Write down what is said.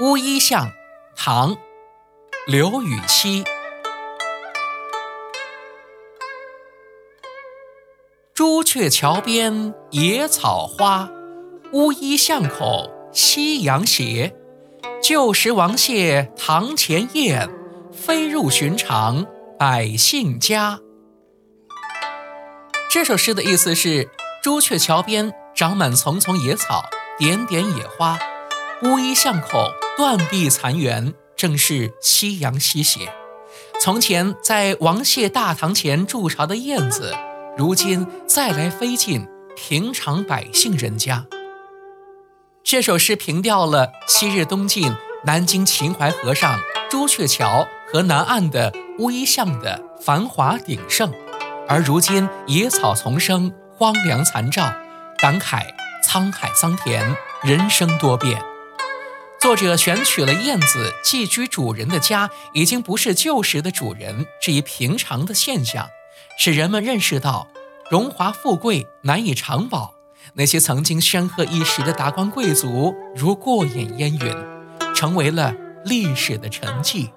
乌衣巷，唐·刘禹锡。朱雀桥边野草花，乌衣巷口夕阳斜。旧时王谢堂前燕，飞入寻常百姓家。这首诗的意思是：朱雀桥边长满丛丛野草，点点野花；乌衣巷口。断壁残垣，正是夕阳西斜。从前在王谢大堂前筑巢的燕子，如今再来飞进平常百姓人家。这首诗凭吊了昔日东晋南京秦淮河上朱雀桥和南岸的乌衣巷的繁华鼎盛，而如今野草丛生，荒凉残照，感慨沧海桑田，人生多变。或者选取了燕子寄居主人的家已经不是旧时的主人这一平常的现象，使人们认识到荣华富贵难以长保，那些曾经煊赫一时的达官贵族如过眼烟云，成为了历史的沉寂。